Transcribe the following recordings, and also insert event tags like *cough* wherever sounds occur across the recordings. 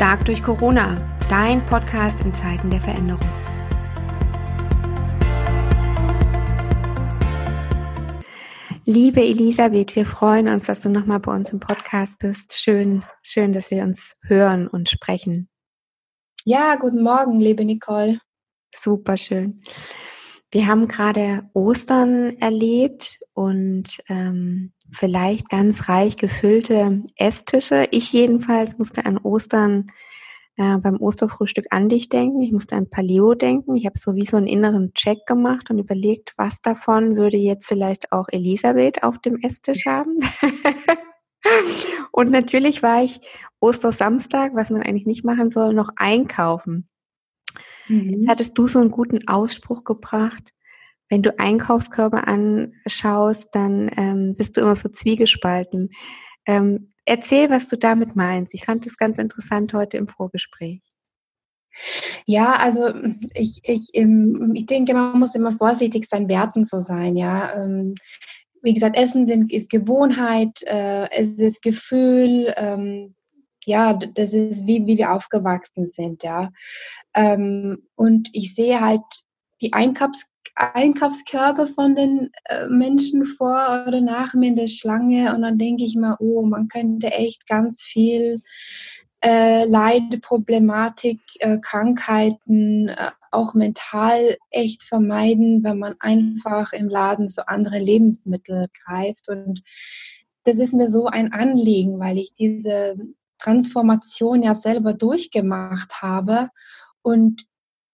Stark durch Corona, dein Podcast in Zeiten der Veränderung. Liebe Elisabeth, wir freuen uns, dass du nochmal bei uns im Podcast bist. Schön, schön, dass wir uns hören und sprechen. Ja, guten Morgen, liebe Nicole. Super schön. Wir haben gerade Ostern erlebt und ähm, vielleicht ganz reich gefüllte Esstische. Ich jedenfalls musste an Ostern äh, beim Osterfrühstück an dich denken. Ich musste an Paleo denken. Ich habe so wie so einen inneren Check gemacht und überlegt, was davon würde jetzt vielleicht auch Elisabeth auf dem Esstisch haben. *laughs* und natürlich war ich Ostersamstag, was man eigentlich nicht machen soll, noch einkaufen. Mhm. hattest du so einen guten Ausspruch gebracht. Wenn du Einkaufskörbe anschaust, dann ähm, bist du immer so zwiegespalten. Ähm, erzähl, was du damit meinst. Ich fand das ganz interessant heute im Vorgespräch. Ja, also ich, ich, ich denke, man muss immer vorsichtig sein, Werten so sein, ja. Ähm, wie gesagt, Essen sind, ist Gewohnheit, äh, es ist Gefühl, ähm, ja, das ist wie, wie wir aufgewachsen sind, ja. Ähm, und ich sehe halt die Einkaufs Einkaufskörbe von den äh, Menschen vor oder nach mir in der Schlange und dann denke ich mir, oh, man könnte echt ganz viel äh, Leid, Problematik, äh, Krankheiten, äh, auch mental echt vermeiden, wenn man einfach im Laden so andere Lebensmittel greift. Und das ist mir so ein Anliegen, weil ich diese Transformation ja selber durchgemacht habe. Und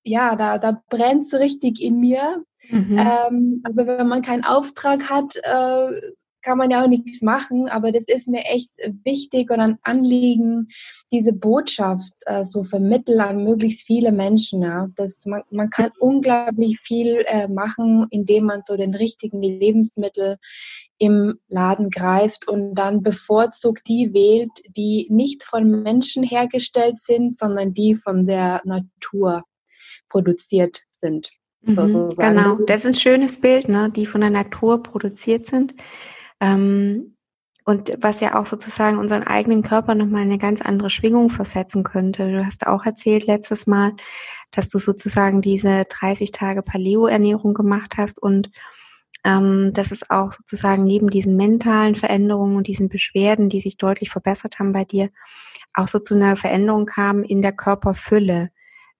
ja, da, da brennt es richtig in mir. Mhm. Ähm, aber wenn man keinen Auftrag hat, äh, kann man ja auch nichts machen. Aber das ist mir echt wichtig und ein Anliegen, diese Botschaft äh, so vermitteln an möglichst viele Menschen. Ja. Das, man, man kann unglaublich viel äh, machen, indem man so den richtigen Lebensmittel im Laden greift und dann bevorzugt die wählt, die nicht von Menschen hergestellt sind, sondern die von der Natur produziert sind. So, mhm, so genau, das ist ein schönes Bild, ne? die von der Natur produziert sind. Ähm, und was ja auch sozusagen unseren eigenen Körper nochmal eine ganz andere Schwingung versetzen könnte. Du hast auch erzählt letztes Mal, dass du sozusagen diese 30 Tage Paleo-Ernährung gemacht hast und ähm, dass es auch sozusagen neben diesen mentalen Veränderungen und diesen Beschwerden, die sich deutlich verbessert haben bei dir, auch so zu einer Veränderung kam in der Körperfülle.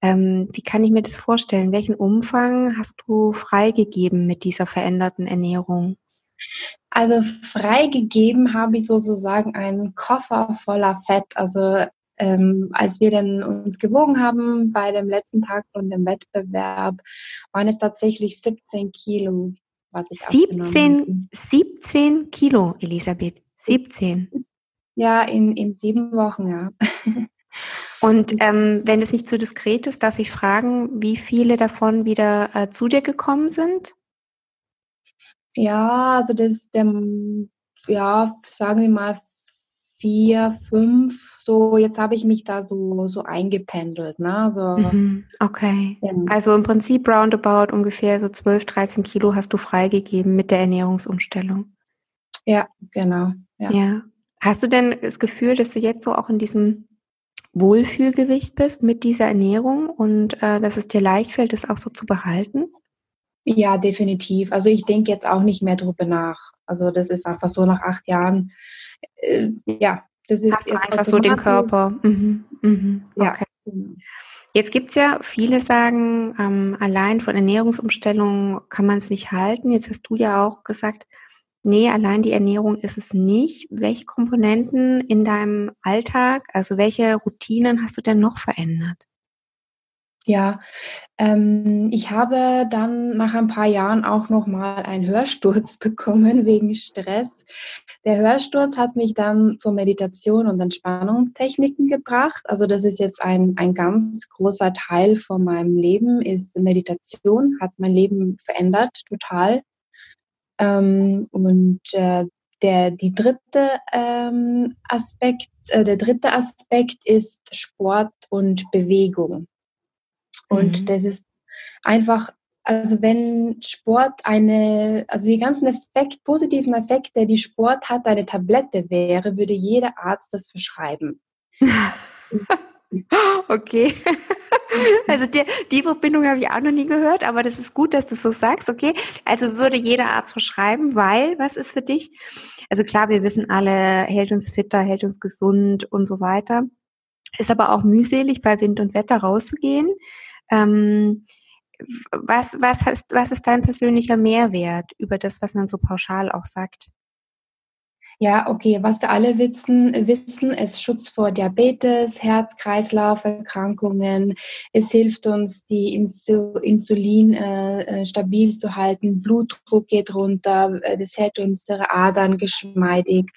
Ähm, wie kann ich mir das vorstellen? Welchen Umfang hast du freigegeben mit dieser veränderten Ernährung? Also freigegeben habe ich sozusagen einen Koffer voller Fett. Also ähm, als wir dann uns gewogen haben bei dem letzten Tag von dem Wettbewerb, waren es tatsächlich 17 Kilo, was ich 17, 17 Kilo, Elisabeth. 17. Ja, in, in sieben Wochen, ja. Und ähm, wenn es nicht zu diskret ist, darf ich fragen, wie viele davon wieder äh, zu dir gekommen sind? Ja, also das, der, ja, sagen wir mal vier, fünf. So, jetzt habe ich mich da so, so eingependelt. Ne? Also, mhm, okay. Ja. Also im Prinzip roundabout ungefähr so 12, 13 Kilo hast du freigegeben mit der Ernährungsumstellung. Ja, genau. Ja. ja. Hast du denn das Gefühl, dass du jetzt so auch in diesem Wohlfühlgewicht bist mit dieser Ernährung und äh, dass es dir leicht fällt, das auch so zu behalten? Ja, definitiv. Also ich denke jetzt auch nicht mehr drüber nach. Also das ist einfach so nach acht Jahren. Äh, ja, das ist, Hast du einfach so den Körper. Mhm. Mhm. Okay. Ja. Genau. Jetzt gibt es ja, viele sagen, ähm, allein von Ernährungsumstellungen kann man es nicht halten. Jetzt hast du ja auch gesagt, Nee, allein die Ernährung ist es nicht. Welche Komponenten in deinem Alltag, also welche Routinen hast du denn noch verändert? Ja, ähm, ich habe dann nach ein paar Jahren auch noch mal einen Hörsturz *laughs* bekommen wegen Stress. Der Hörsturz hat mich dann zur Meditation und Entspannungstechniken gebracht. Also das ist jetzt ein, ein ganz großer Teil von meinem Leben, ist Meditation, hat mein Leben verändert, total. Ähm, und äh, der, die dritte ähm, Aspekt, äh, der dritte Aspekt ist Sport und Bewegung. Und mhm. das ist einfach, also wenn Sport eine, also die ganzen Effekt, positiven Effekte, die Sport hat, eine Tablette wäre, würde jeder Arzt das verschreiben. *laughs* Okay. *laughs* Also die, die Verbindung habe ich auch noch nie gehört, aber das ist gut, dass du so sagst. Okay, also würde jeder Arzt verschreiben, weil, was ist für dich? Also klar, wir wissen alle, hält uns fitter, hält uns gesund und so weiter. Ist aber auch mühselig, bei Wind und Wetter rauszugehen. Ähm, was, was, hast, was ist dein persönlicher Mehrwert über das, was man so pauschal auch sagt? Ja, okay, was wir alle wissen, wissen, ist Schutz vor Diabetes, Herz-Kreislauf-Erkrankungen. Es hilft uns, die Insulin äh, äh, stabil zu halten, Blutdruck geht runter, äh, das hält unsere Adern geschmeidig,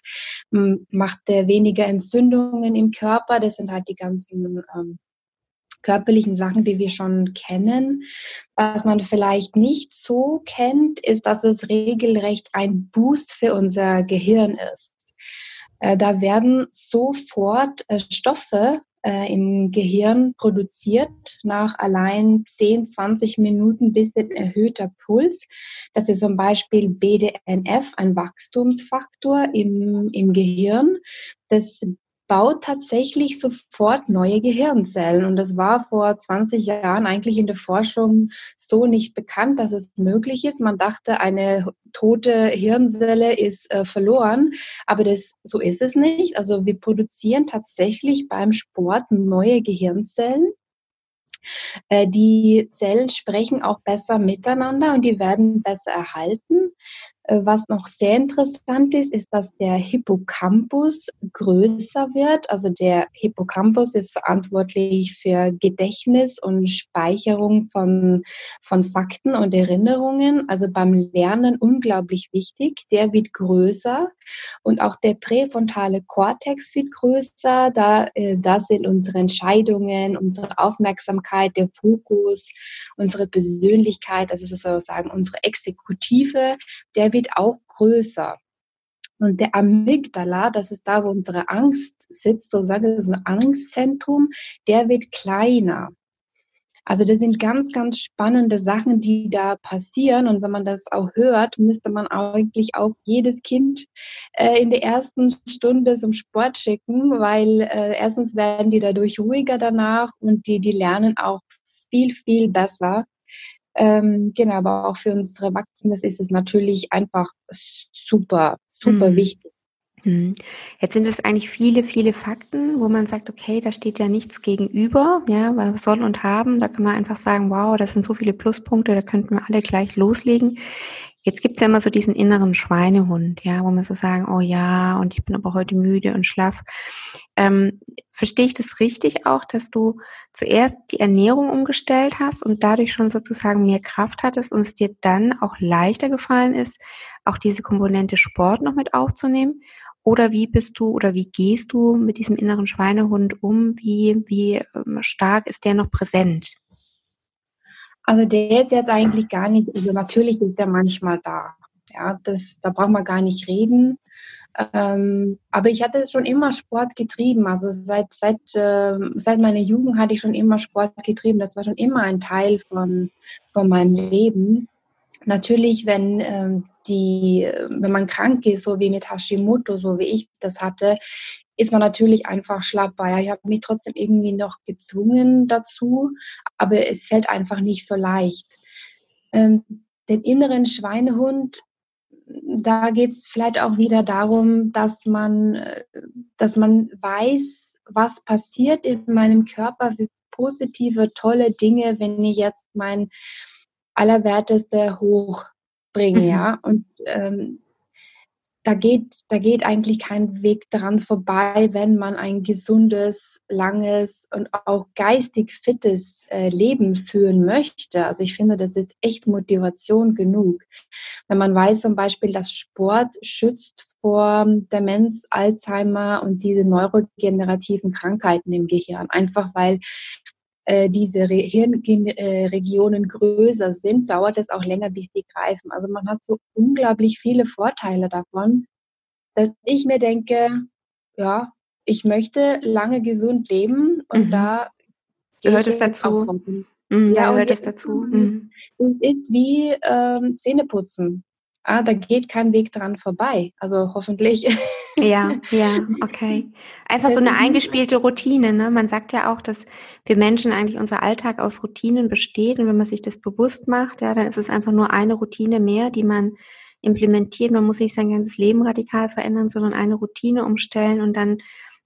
macht weniger Entzündungen im Körper. Das sind halt die ganzen ähm, körperlichen Sachen, die wir schon kennen. Was man vielleicht nicht so kennt, ist, dass es regelrecht ein Boost für unser Gehirn ist. Äh, da werden sofort äh, Stoffe äh, im Gehirn produziert nach allein 10, 20 Minuten bis ein erhöhter Puls. Das ist zum Beispiel BDNF, ein Wachstumsfaktor im, im Gehirn. Das baut tatsächlich sofort neue Gehirnzellen. Und das war vor 20 Jahren eigentlich in der Forschung so nicht bekannt, dass es möglich ist. Man dachte, eine tote Hirnzelle ist äh, verloren, aber das, so ist es nicht. Also wir produzieren tatsächlich beim Sport neue Gehirnzellen. Äh, die Zellen sprechen auch besser miteinander und die werden besser erhalten. Äh, was noch sehr interessant ist, ist, dass der Hippocampus größer wird. Also der Hippocampus ist verantwortlich für Gedächtnis und Speicherung von, von Fakten und Erinnerungen. Also beim Lernen unglaublich wichtig. Der wird größer und auch der präfrontale Kortex wird größer. Da, äh, da sind unsere Entscheidungen, unsere Aufmerksamkeit, der Fokus, unsere Persönlichkeit, also sozusagen unsere Exekutive, der wird wird auch größer. Und der Amygdala, das ist da, wo unsere Angst sitzt, so sage ich, so ein Angstzentrum, der wird kleiner. Also das sind ganz, ganz spannende Sachen, die da passieren. Und wenn man das auch hört, müsste man eigentlich auch jedes Kind äh, in der ersten Stunde zum Sport schicken, weil äh, erstens werden die dadurch ruhiger danach und die, die lernen auch viel, viel besser. Ähm, genau, aber auch für unsere Erwachsenen ist es natürlich einfach super, super mhm. wichtig. Mhm. Jetzt sind es eigentlich viele, viele Fakten, wo man sagt, okay, da steht ja nichts gegenüber, ja, weil soll und haben, da kann man einfach sagen, wow, das sind so viele Pluspunkte, da könnten wir alle gleich loslegen. Jetzt gibt's ja immer so diesen inneren Schweinehund, ja, wo man so sagen, oh ja, und ich bin aber heute müde und schlaff. Ähm, verstehe ich das richtig auch, dass du zuerst die Ernährung umgestellt hast und dadurch schon sozusagen mehr Kraft hattest und es dir dann auch leichter gefallen ist, auch diese Komponente Sport noch mit aufzunehmen? Oder wie bist du oder wie gehst du mit diesem inneren Schweinehund um? Wie, wie ähm, stark ist der noch präsent? Also der ist jetzt eigentlich gar nicht, also natürlich ist der manchmal da. Ja, das, da braucht man gar nicht reden. Ähm, aber ich hatte schon immer Sport getrieben. Also seit, seit, äh, seit meiner Jugend hatte ich schon immer Sport getrieben. Das war schon immer ein Teil von, von meinem Leben. Natürlich, wenn ähm, die, wenn man krank ist, so wie mit Hashimoto, so wie ich das hatte, ist man natürlich einfach schlappbar. Ich habe mich trotzdem irgendwie noch gezwungen dazu, aber es fällt einfach nicht so leicht. Ähm, den inneren Schweinehund, da geht es vielleicht auch wieder darum, dass man, äh, dass man weiß, was passiert in meinem Körper, wie positive, tolle Dinge, wenn ich jetzt mein Allerwerteste hochbringe, mhm. ja. Und ähm, da geht, da geht eigentlich kein Weg daran vorbei, wenn man ein gesundes, langes und auch geistig fittes äh, Leben führen möchte. Also ich finde, das ist echt Motivation genug. Wenn man weiß zum Beispiel, dass Sport schützt vor Demenz, Alzheimer und diese neurogenerativen Krankheiten im Gehirn. Einfach weil äh, diese Hirnregionen größer sind, dauert es auch länger, bis die greifen. Also man hat so unglaublich viele Vorteile davon, dass ich mir denke, ja, ich möchte lange gesund leben und mhm. da gehört es dazu. Mhm, ja, gehört es dazu. Mhm. Es ist wie ähm, Zähneputzen. Ah, da geht kein Weg dran vorbei. Also hoffentlich. Ja, ja, *laughs* okay. Einfach so eine eingespielte Routine. Ne? Man sagt ja auch, dass wir Menschen eigentlich unser Alltag aus Routinen besteht. Und wenn man sich das bewusst macht, ja, dann ist es einfach nur eine Routine mehr, die man implementiert. Man muss nicht sein ganzes Leben radikal verändern, sondern eine Routine umstellen und dann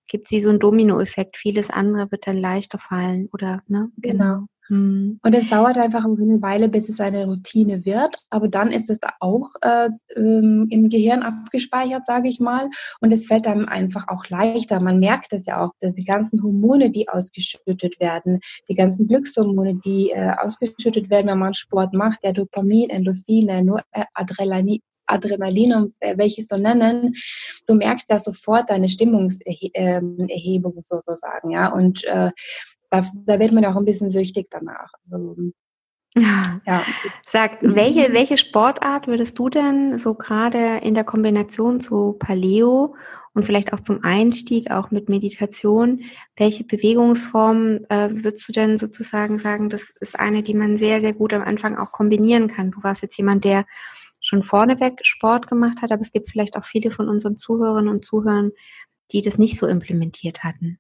gibt es wie so einen Dominoeffekt. Vieles andere wird dann leichter fallen, oder? Ne? Genau. Hm. Und es dauert einfach eine Weile, bis es eine Routine wird, aber dann ist es auch äh, ähm, im Gehirn abgespeichert, sage ich mal, und es fällt einem einfach auch leichter. Man merkt es ja auch, dass die ganzen Hormone, die ausgeschüttet werden, die ganzen Glückshormone, die äh, ausgeschüttet werden, wenn man Sport macht, der Dopamin, Endorphine, nur äh, Adrenalin, Adrenalin und äh, welches so nennen, du merkst ja sofort deine Stimmungserhebung sozusagen, ja. Und äh, da, da wird man auch ein bisschen süchtig danach. Also, *laughs* ja. Sag, welche, welche Sportart würdest du denn so gerade in der Kombination zu Paleo und vielleicht auch zum Einstieg, auch mit Meditation, welche Bewegungsform äh, würdest du denn sozusagen sagen, das ist eine, die man sehr, sehr gut am Anfang auch kombinieren kann? Du warst jetzt jemand, der schon vorneweg Sport gemacht hat, aber es gibt vielleicht auch viele von unseren Zuhörerinnen und Zuhörern, die das nicht so implementiert hatten.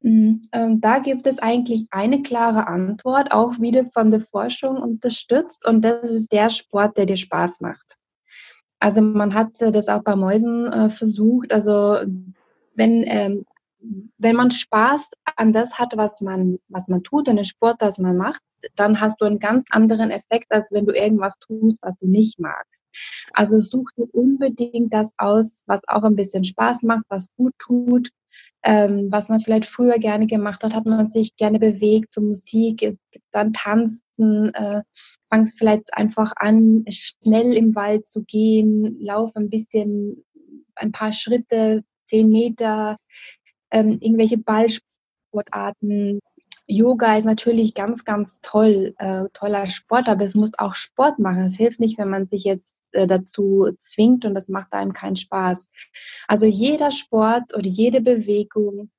Mhm. Ähm, da gibt es eigentlich eine klare Antwort, auch wieder von der Forschung unterstützt, und das ist der Sport, der dir Spaß macht. Also man hat äh, das auch bei Mäusen äh, versucht. Also wenn, ähm, wenn man Spaß an das hat, was man, was man tut, an den Sport, das man macht, dann hast du einen ganz anderen Effekt, als wenn du irgendwas tust, was du nicht magst. Also such dir unbedingt das aus, was auch ein bisschen Spaß macht, was gut tut ähm, was man vielleicht früher gerne gemacht hat, hat man sich gerne bewegt, so Musik, dann tanzen, äh, fangst vielleicht einfach an, schnell im Wald zu gehen, lauf ein bisschen, ein paar Schritte, zehn Meter, ähm, irgendwelche Ballsportarten. Yoga ist natürlich ganz, ganz toll, äh, toller Sport, aber es muss auch Sport machen. Es hilft nicht, wenn man sich jetzt äh, dazu zwingt und das macht einem keinen Spaß. Also jeder Sport oder jede Bewegung,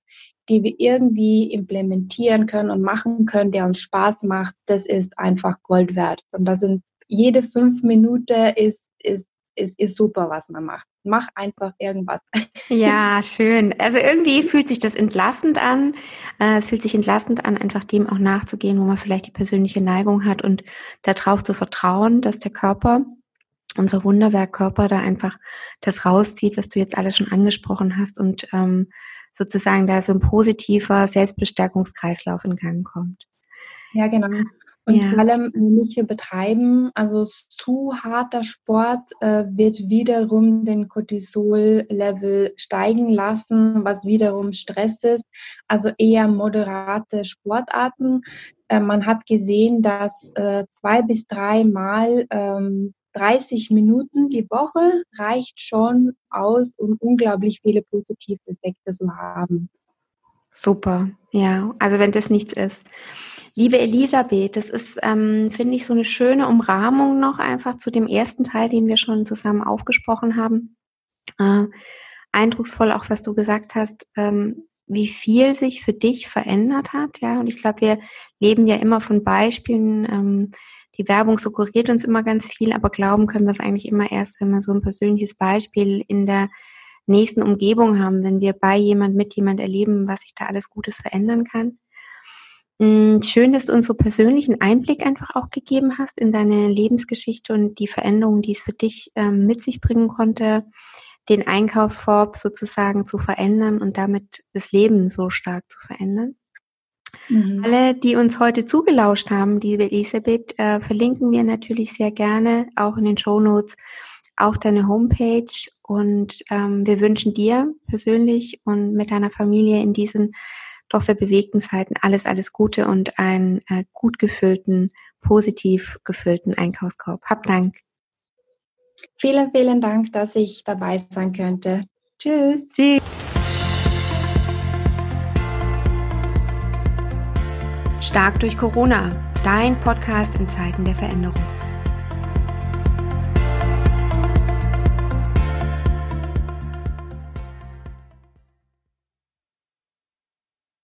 die wir irgendwie implementieren können und machen können, der uns Spaß macht, das ist einfach Gold wert. Und das sind jede fünf Minuten ist, ist, ist, ist super, was man macht. Mach einfach irgendwas. Ja, *laughs* schön. Also irgendwie fühlt sich das entlastend an. Äh, es fühlt sich entlastend an, einfach dem auch nachzugehen, wo man vielleicht die persönliche Neigung hat und darauf zu vertrauen, dass der Körper unser Wunderwerkkörper da einfach das rauszieht, was du jetzt alles schon angesprochen hast und ähm, sozusagen da so ein positiver Selbstbestärkungskreislauf in Gang kommt. Ja, genau. Und ja. vor allem nicht übertreiben. Also zu harter Sport äh, wird wiederum den Cortisol-Level steigen lassen, was wiederum Stress ist. Also eher moderate Sportarten. Äh, man hat gesehen, dass äh, zwei bis dreimal ähm, 30 Minuten die Woche reicht schon aus, um unglaublich viele positive Effekte zu haben. Super, ja, also wenn das nichts ist. Liebe Elisabeth, das ist, ähm, finde ich, so eine schöne Umrahmung noch einfach zu dem ersten Teil, den wir schon zusammen aufgesprochen haben. Äh, eindrucksvoll auch, was du gesagt hast, ähm, wie viel sich für dich verändert hat, ja. Und ich glaube, wir leben ja immer von Beispielen, ähm, die Werbung suggeriert uns immer ganz viel, aber glauben können wir es eigentlich immer erst, wenn wir so ein persönliches Beispiel in der nächsten Umgebung haben, wenn wir bei jemand, mit jemand erleben, was sich da alles Gutes verändern kann. Mm, schön, dass du uns so persönlichen Einblick einfach auch gegeben hast in deine Lebensgeschichte und die Veränderungen, die es für dich ähm, mit sich bringen konnte, den Einkaufskorb sozusagen zu verändern und damit das Leben so stark zu verändern. Mhm. Alle, die uns heute zugelauscht haben, liebe Elisabeth, äh, verlinken wir natürlich sehr gerne auch in den Show Notes auf deine Homepage und ähm, wir wünschen dir persönlich und mit deiner Familie in diesen doch sehr bewegten Zeiten alles, alles Gute und einen äh, gut gefüllten, positiv gefüllten Einkaufskorb. Hab Dank. Vielen, vielen Dank, dass ich dabei sein könnte. Tschüss. Tschüss. Stark durch Corona, dein Podcast in Zeiten der Veränderung.